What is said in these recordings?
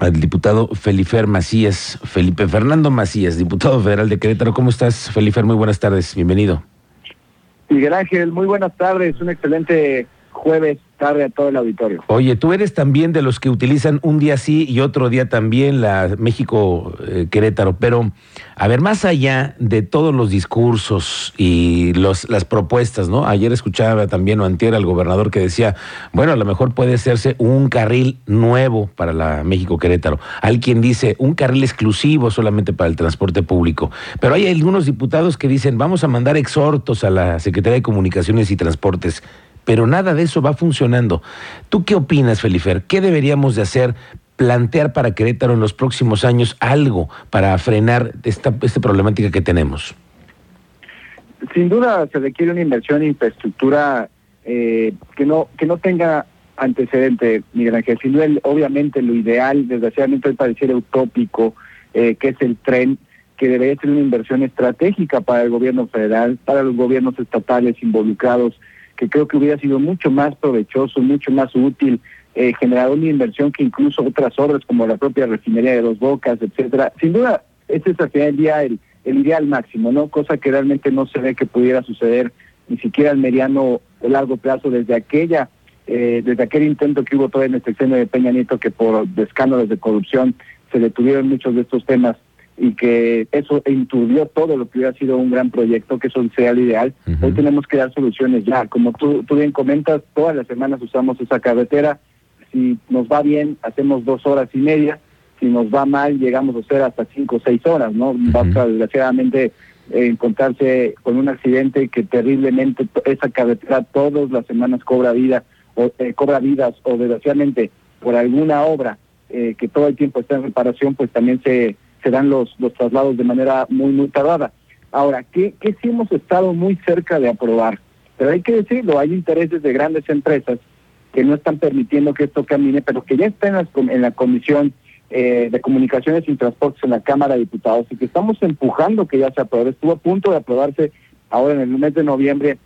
al diputado Felifer Macías, Felipe Fernando Macías, diputado federal de Querétaro. ¿Cómo estás, Felifer? Muy buenas tardes, bienvenido. Miguel Ángel, muy buenas tardes, un excelente jueves tarde a todo el auditorio. Oye, tú eres también de los que utilizan un día sí y otro día también la México eh, Querétaro, pero a ver, más allá de todos los discursos y los, las propuestas, ¿no? Ayer escuchaba también o antier al gobernador que decía, bueno, a lo mejor puede hacerse un carril nuevo para la México Querétaro. Hay quien dice un carril exclusivo solamente para el transporte público. Pero hay algunos diputados que dicen, vamos a mandar exhortos a la Secretaría de Comunicaciones y Transportes pero nada de eso va funcionando. ¿Tú qué opinas, Felifer? ¿Qué deberíamos de hacer? plantear para Querétaro en los próximos años algo para frenar esta, problemática que tenemos? Sin duda se requiere una inversión en infraestructura eh, que no que no tenga antecedente, Miguel Ángel. Sin duda, obviamente lo ideal, desgraciadamente pareciera utópico, eh, que es el tren, que debería ser una inversión estratégica para el gobierno federal, para los gobiernos estatales involucrados que creo que hubiera sido mucho más provechoso, mucho más útil, eh, generar una inversión que incluso otras obras como la propia refinería de Los Bocas, etcétera. Sin duda, ese es al final del día el, ideal máximo, ¿no? Cosa que realmente no se ve que pudiera suceder ni siquiera al mediano o largo plazo desde aquella eh, desde aquel intento que hubo todavía en este seno de Peña Nieto que por escándalos de corrupción se detuvieron muchos de estos temas y que eso inturbió todo lo que hubiera sido un gran proyecto, que eso sea lo ideal. Hoy tenemos que dar soluciones ya. Como tú, tú bien comentas, todas las semanas usamos esa carretera. Si nos va bien, hacemos dos horas y media. Si nos va mal, llegamos a hacer hasta cinco o seis horas, ¿no? Basta, desgraciadamente, eh, encontrarse con un accidente que terriblemente esa carretera todas las semanas cobra vida o eh, cobra vidas o desgraciadamente por alguna obra eh, que todo el tiempo está en reparación, pues también se se dan los, los traslados de manera muy, muy tardada. Ahora, ¿qué, ¿qué sí hemos estado muy cerca de aprobar? Pero hay que decirlo, hay intereses de grandes empresas que no están permitiendo que esto camine, pero que ya están en, la Comisión eh, de Comunicaciones y Transportes en la Cámara de Diputados y que estamos empujando que ya se apruebe. Estuvo a punto de aprobarse ahora en el mes de noviembre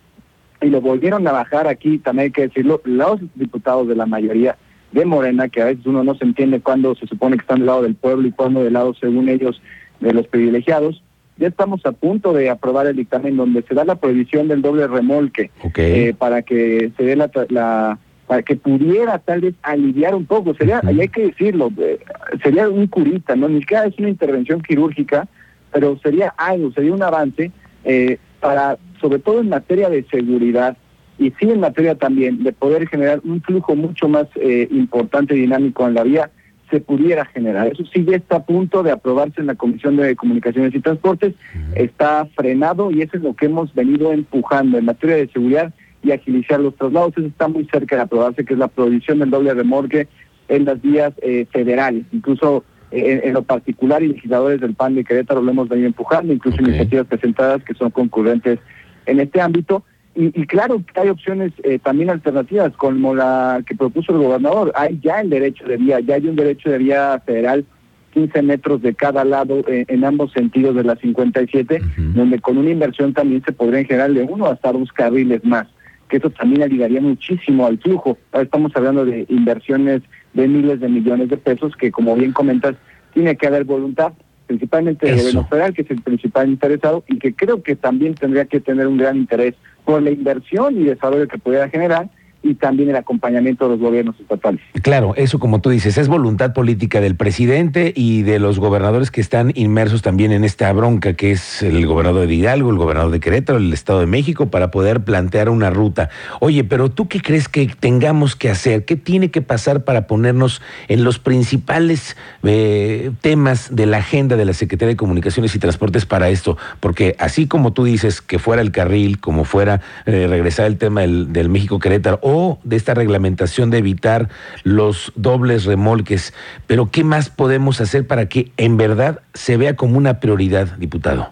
y lo volvieron a bajar aquí, también hay que decirlo, los diputados de la mayoría de Morena, que a veces uno no se entiende cuándo se supone que están del lado del pueblo y cuándo del lado, según ellos, de los privilegiados. Ya estamos a punto de aprobar el dictamen donde se da la prohibición del doble remolque eh, para que se dé la, para que pudiera tal vez aliviar un poco. Sería, y hay que decirlo, eh, sería un curita, ¿no? Ni siquiera es una intervención quirúrgica, pero sería algo, sería un avance eh, para, sobre todo en materia de seguridad, y sí en materia también de poder generar un flujo mucho más eh, importante y dinámico en la vía, se pudiera generar. Eso sí ya está a punto de aprobarse en la Comisión de Comunicaciones y Transportes, está frenado y eso es lo que hemos venido empujando en materia de seguridad y agilizar los traslados. Eso está muy cerca de aprobarse, que es la prohibición del doble remolque en las vías eh, federales. Incluso eh, en, lo particular, y legisladores del PAN de Querétaro lo hemos venido empujando, incluso iniciativas presentadas que son concurrentes en este ámbito. Y, claro que hay opciones eh, también alternativas, como la que propuso el gobernador. Hay ya el derecho de vía, ya hay un derecho de vía federal, 15 metros de cada lado eh, en ambos sentidos de la 57, donde con una inversión también se podrían generar de uno hasta dos carriles más, que eso también ayudaría muchísimo al flujo. Ahora estamos hablando de inversiones de miles de millones de pesos, que como bien comentas, tiene que haber voluntad principalmente del gobierno federal, que es el principal interesado, y que creo que también tendría que tener un gran interés por la inversión y desarrollo que pudiera generar y también el acompañamiento de los gobiernos estatales. Claro, eso como tú dices, es voluntad política del presidente y de los gobernadores que están inmersos también en esta bronca, que es el gobernador de Hidalgo, el gobernador de Querétaro, el Estado de México, para poder plantear una ruta. Oye, pero tú qué crees que tengamos que hacer? ¿Qué tiene que pasar para ponernos en los principales eh, temas de la agenda de la Secretaría de Comunicaciones y Transportes para esto? Porque así como tú dices que fuera el carril, como fuera eh, regresar el tema del, México-Querétaro, de esta reglamentación de evitar los dobles remolques. Pero ¿qué más podemos hacer para que en verdad se vea como una prioridad, diputado?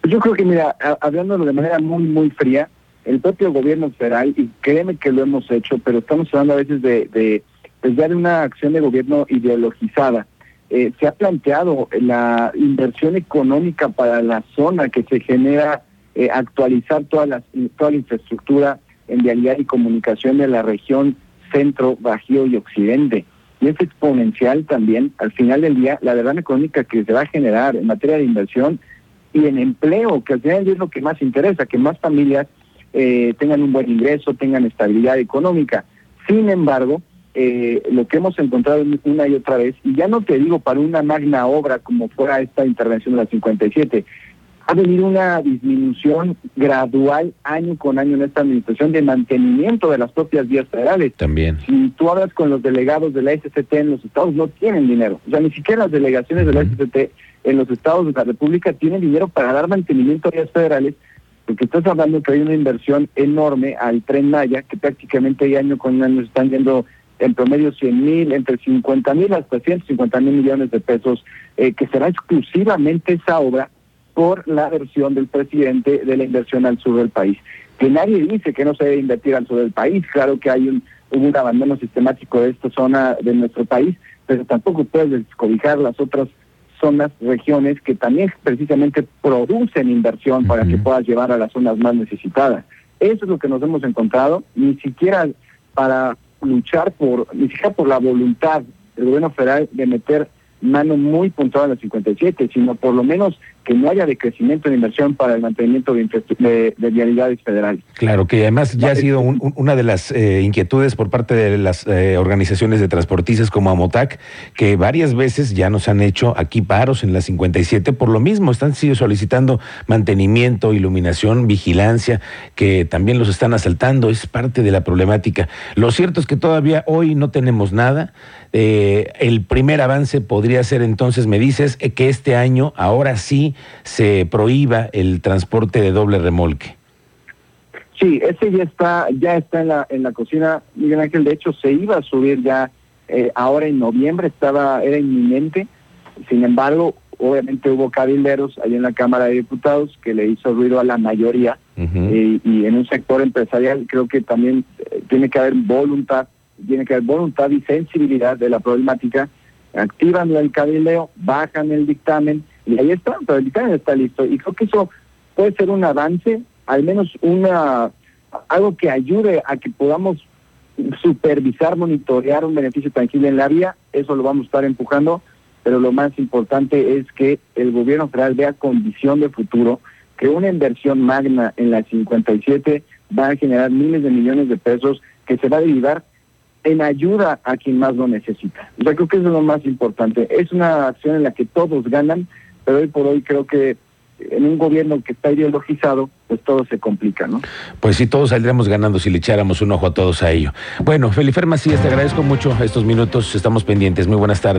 Pues yo creo que, mira, hablándolo de manera muy, muy fría, el propio gobierno federal, y créeme que lo hemos hecho, pero estamos hablando a veces de, de, pues una acción de gobierno ideologizada. Eh, se ha planteado la inversión económica para la zona que se genera, eh, actualizar toda la, toda la infraestructura en vialidad y comunicación de la región centro, bajío y occidente. y es exponencial también, al final del día, la derrama económica que se va a generar en materia de inversión y en empleo, que al final es lo que más interesa, que más familias eh, tengan un buen ingreso, tengan estabilidad económica. Sin embargo, eh, lo que hemos encontrado una y otra vez, y ya no te digo para una magna obra como fuera esta intervención de la 57, ha venido una disminución gradual año con año en esta administración de mantenimiento de las propias vías federales. También. Si tú hablas con los delegados de la SCT en los estados, no tienen dinero. O sea, ni siquiera las delegaciones de la SCT en los estados de la República tienen dinero para dar mantenimiento a vías federales, porque estás hablando que hay una inversión enorme al tren Maya, que prácticamente año con año están yendo en promedio 100 mil, entre 50 mil hasta 150 mil millones de pesos, eh, que será exclusivamente esa obra por la versión del presidente de la inversión al sur del país. Que nadie dice que no se debe invertir al sur del país, claro que hay un, un abandono sistemático de esta zona de nuestro país, pero tampoco puedes descobijar las otras zonas, regiones que también precisamente producen inversión para que puedas llevar a las zonas más necesitadas. Eso es lo que nos hemos encontrado, ni siquiera para luchar por, ni siquiera por la voluntad del gobierno federal de meter mano muy puntual en la 57, sino por lo menos que no haya decrecimiento en inversión para el mantenimiento de, vialidades federales. Claro, que además ya ha sido una de las eh, inquietudes por parte de las eh, organizaciones de transportistas como Amotac, que varias veces ya nos han hecho aquí paros en la 57 por lo mismo, están solicitando mantenimiento, iluminación, vigilancia, que también los están asaltando, es parte de la problemática. Lo cierto es que todavía hoy no tenemos nada. Eh, el primer avance podría ser entonces, me dices, que este año, ahora sí, se prohíba el transporte de doble remolque. Sí, ese ya está, ya está en la, en la cocina, Miguel Ángel. De hecho, se iba a subir ya eh, ahora en noviembre, estaba, era inminente. Sin embargo, obviamente hubo cabilderos ahí en la Cámara de Diputados que le hizo ruido a la mayoría eh, y en un sector empresarial creo que también eh, tiene que haber voluntad, tiene que haber voluntad y sensibilidad de la problemática. Activan el cabildeo, bajan el dictamen y ahí está, pero el dictamen está listo. Y creo que eso puede ser un avance, al menos una algo que ayude a que podamos supervisar, monitorear un beneficio tangible en la vía, eso lo vamos a estar empujando, pero lo más importante es que el gobierno federal vea condición de futuro, que una inversión magna en la 57 va a generar miles de millones de pesos que se va a derivar en ayuda a quien más lo necesita. O sea, creo que eso es lo más importante. Es una acción en la que todos ganan pero hoy por hoy creo que en un gobierno que está ideologizado, pues todo se complica, ¿no? Pues sí, todos saldríamos ganando si le echáramos un ojo a todos a ello. Bueno, Felifer Macías, te agradezco mucho estos minutos, estamos pendientes. Muy buenas tardes.